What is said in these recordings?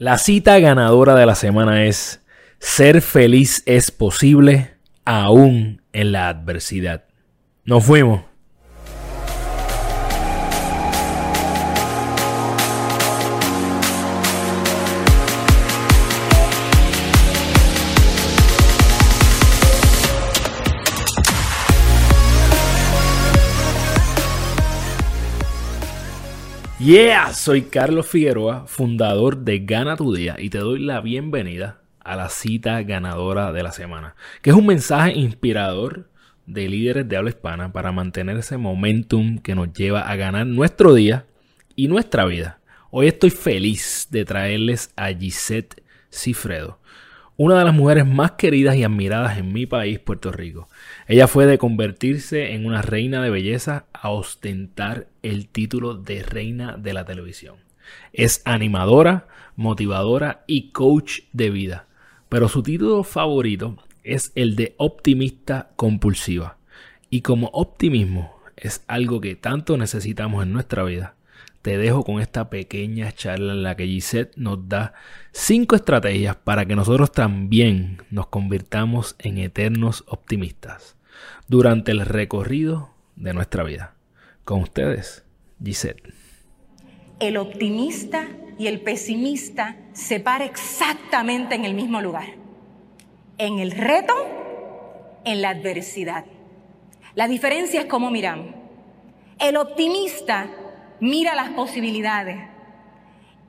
La cita ganadora de la semana es Ser feliz es posible aún en la adversidad. Nos fuimos. Yeah, soy Carlos Figueroa, fundador de Gana tu Día y te doy la bienvenida a la cita ganadora de la semana, que es un mensaje inspirador de líderes de habla hispana para mantener ese momentum que nos lleva a ganar nuestro día y nuestra vida. Hoy estoy feliz de traerles a Gisette Cifredo, una de las mujeres más queridas y admiradas en mi país, Puerto Rico. Ella fue de convertirse en una reina de belleza a ostentar el título de reina de la televisión. Es animadora, motivadora y coach de vida, pero su título favorito es el de optimista compulsiva. Y como optimismo es algo que tanto necesitamos en nuestra vida, te dejo con esta pequeña charla en la que Gisette nos da cinco estrategias para que nosotros también nos convirtamos en eternos optimistas durante el recorrido de nuestra vida. Con ustedes, Gisette. El optimista y el pesimista se para exactamente en el mismo lugar. En el reto, en la adversidad. La diferencia es cómo miramos. El optimista mira las posibilidades.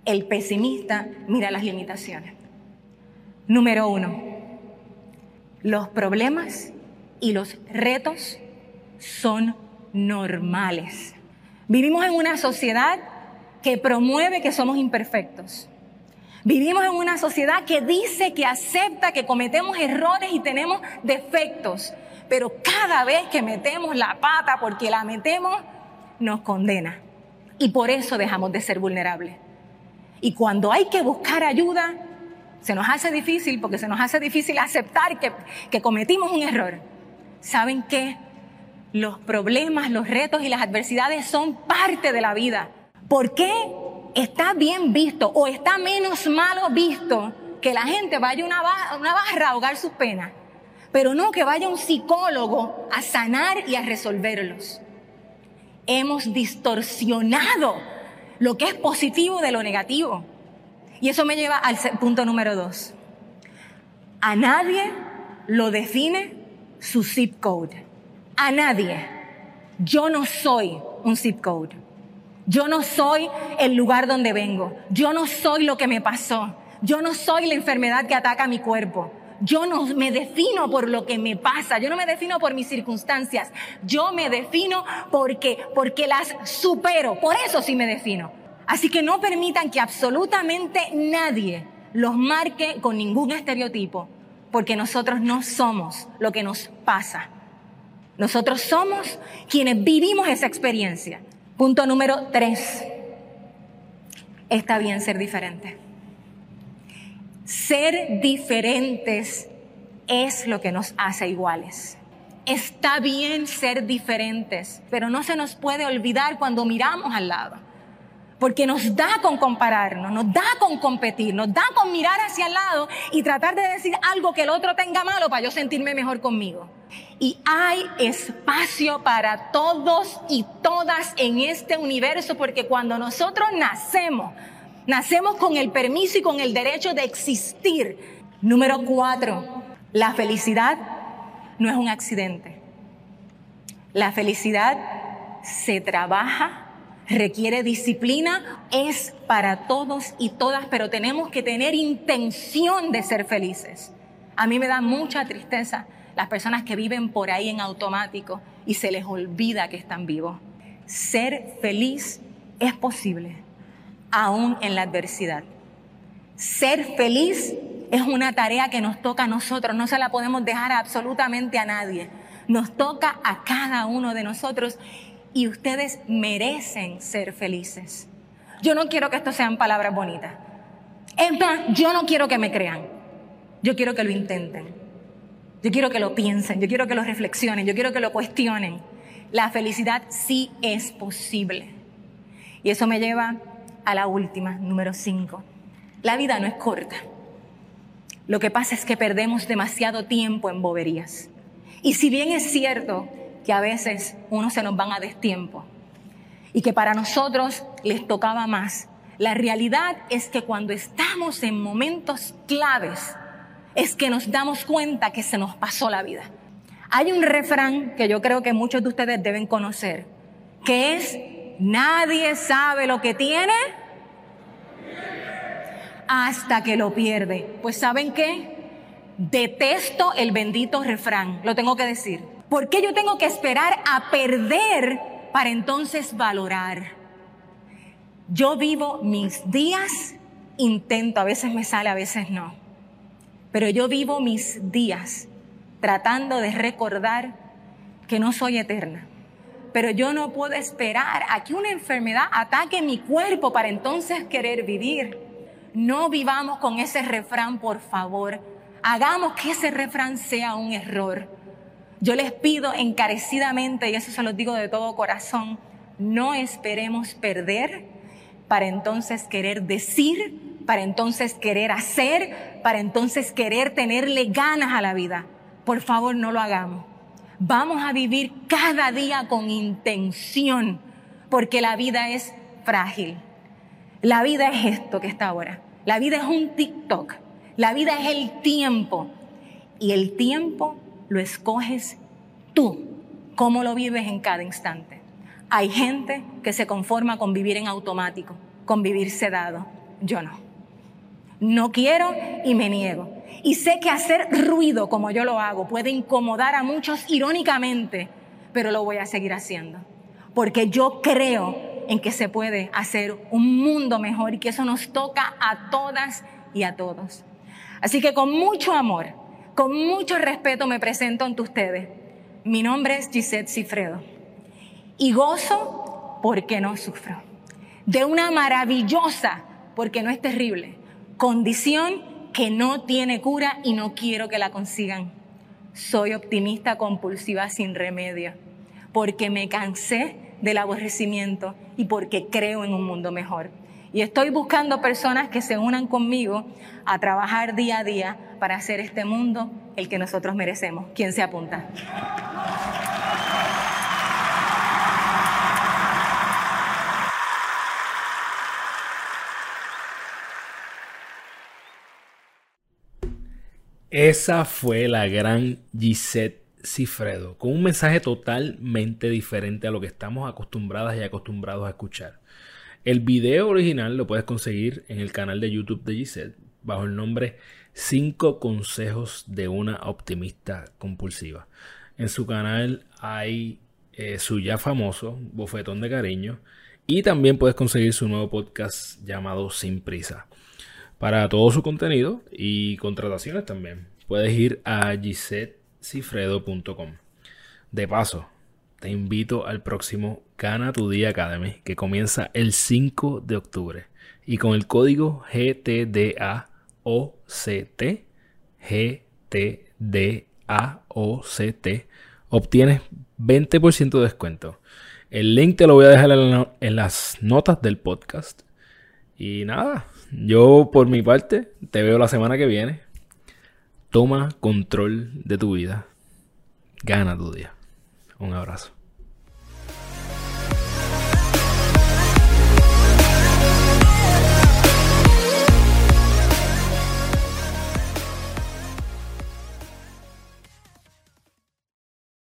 El pesimista mira las limitaciones. Número uno, los problemas y los retos son normales. Vivimos en una sociedad que promueve que somos imperfectos. Vivimos en una sociedad que dice que acepta que cometemos errores y tenemos defectos, pero cada vez que metemos la pata porque la metemos, nos condena. Y por eso dejamos de ser vulnerables. Y cuando hay que buscar ayuda, se nos hace difícil porque se nos hace difícil aceptar que, cometimos un error. ¿Saben qué? Los problemas, los retos y las adversidades son parte de la vida. ¿Por qué está bien visto o está menos malo visto que la gente vaya a una, una barra a ahogar sus penas? Pero no que vaya un psicólogo a sanar y a resolverlos. Hemos distorsionado lo que es positivo de lo negativo. Y eso me lleva al punto número dos. A nadie lo define su zip code. A nadie. Yo no soy un zip code. Yo no soy el lugar donde vengo. Yo no soy lo que me pasó. Yo no soy la enfermedad que ataca mi cuerpo. Yo no me defino por lo que me pasa. Yo no me defino por mis circunstancias. Yo me defino porque, porque las supero. Por eso sí me defino. Así que no permitan que absolutamente nadie los marque con ningún estereotipo porque nosotros no somos lo que nos pasa. Nosotros somos quienes vivimos esa experiencia. Punto número tres. Está bien ser diferente. Ser diferentes es lo que nos hace iguales. Está bien ser diferentes, pero no se nos puede olvidar cuando miramos al lado porque nos da con compararnos, nos da con competir, nos da con mirar hacia el lado y tratar de decir algo que el otro tenga malo para yo sentirme mejor conmigo. Y hay espacio para todos y todas en este universo porque cuando nosotros nacemos, nacemos con el permiso y con el derecho de existir. Número cuatro, la felicidad no es un accidente. La felicidad se trabaja requiere disciplina, es para todos y todas, pero tenemos que tener intención de ser felices. A mí me da mucha tristeza las personas que viven por ahí en automático y se les olvida que están vivos. Ser feliz es posible, aún en la adversidad. Ser feliz es una tarea que nos toca a nosotros, no se la podemos dejar absolutamente a nadie. Nos toca a cada uno de nosotros y ustedes merecen ser felices. Yo no quiero que esto sean palabras bonitas. En plan, yo no quiero que me crean. Yo quiero que lo intenten. Yo quiero que lo piensen. Yo quiero que lo reflexionen. Yo quiero que lo cuestionen. La felicidad sí es posible. Y eso me lleva a la última, número cinco. La vida no es corta. Lo que pasa es que perdemos demasiado tiempo en boberías. Y si bien es cierto que a veces uno se nos van a destiempo y que para nosotros les tocaba más, la realidad es que cuando estamos en momentos claves es que nos damos cuenta que se nos pasó la vida. Hay un refrán que yo creo que muchos de ustedes deben conocer, que es, nadie sabe lo que tiene hasta que lo pierde. Pues ¿saben qué? Detesto el bendito refrán, lo tengo que decir. ¿Por qué yo tengo que esperar a perder para entonces valorar? Yo vivo mis días, intento, a veces me sale, a veces no, pero yo vivo mis días tratando de recordar que no soy eterna. Pero yo no puedo esperar a que una enfermedad ataque mi cuerpo para entonces querer vivir. No vivamos con ese refrán, por favor. Hagamos que ese refrán sea un error. Yo les pido encarecidamente, y eso se los digo de todo corazón, no esperemos perder para entonces querer decir, para entonces querer hacer, para entonces querer tenerle ganas a la vida. Por favor, no lo hagamos. Vamos a vivir cada día con intención, porque la vida es frágil. La vida es esto que está ahora. La vida es un TikTok. La vida es el tiempo. Y el tiempo lo escoges tú. ¿Cómo lo vives en cada instante? Hay gente que se conforma con vivir en automático, con vivir sedado. Yo no. No quiero y me niego. Y sé que hacer ruido como yo lo hago puede incomodar a muchos irónicamente, pero lo voy a seguir haciendo. Porque yo creo en que se puede hacer un mundo mejor y que eso nos toca a todas y a todos. Así que con mucho amor, con mucho respeto me presento ante ustedes. Mi nombre es Gisette Cifredo y gozo porque no sufro. De una maravillosa, porque no es terrible, condición que no tiene cura y no quiero que la consigan. Soy optimista compulsiva sin remedio, porque me cansé del aborrecimiento y porque creo en un mundo mejor. Y estoy buscando personas que se unan conmigo a trabajar día a día para hacer este mundo el que nosotros merecemos. ¿Quién se apunta? Esa fue la gran Gisette Cifredo, con un mensaje totalmente diferente a lo que estamos acostumbradas y acostumbrados a escuchar. El video original lo puedes conseguir en el canal de YouTube de Gisette bajo el nombre 5 consejos de una optimista compulsiva. En su canal hay eh, su ya famoso bofetón de cariño y también puedes conseguir su nuevo podcast llamado Sin Prisa. Para todo su contenido y contrataciones también, puedes ir a Gisette cifredo.com. De paso, te invito al próximo Gana tu Día Academy que comienza el 5 de octubre y con el código GTDAOCT GTDAOCT obtienes 20% de descuento. El link te lo voy a dejar en las notas del podcast. Y nada, yo por mi parte te veo la semana que viene Toma control de tu vida. Gana tu día. Un abrazo.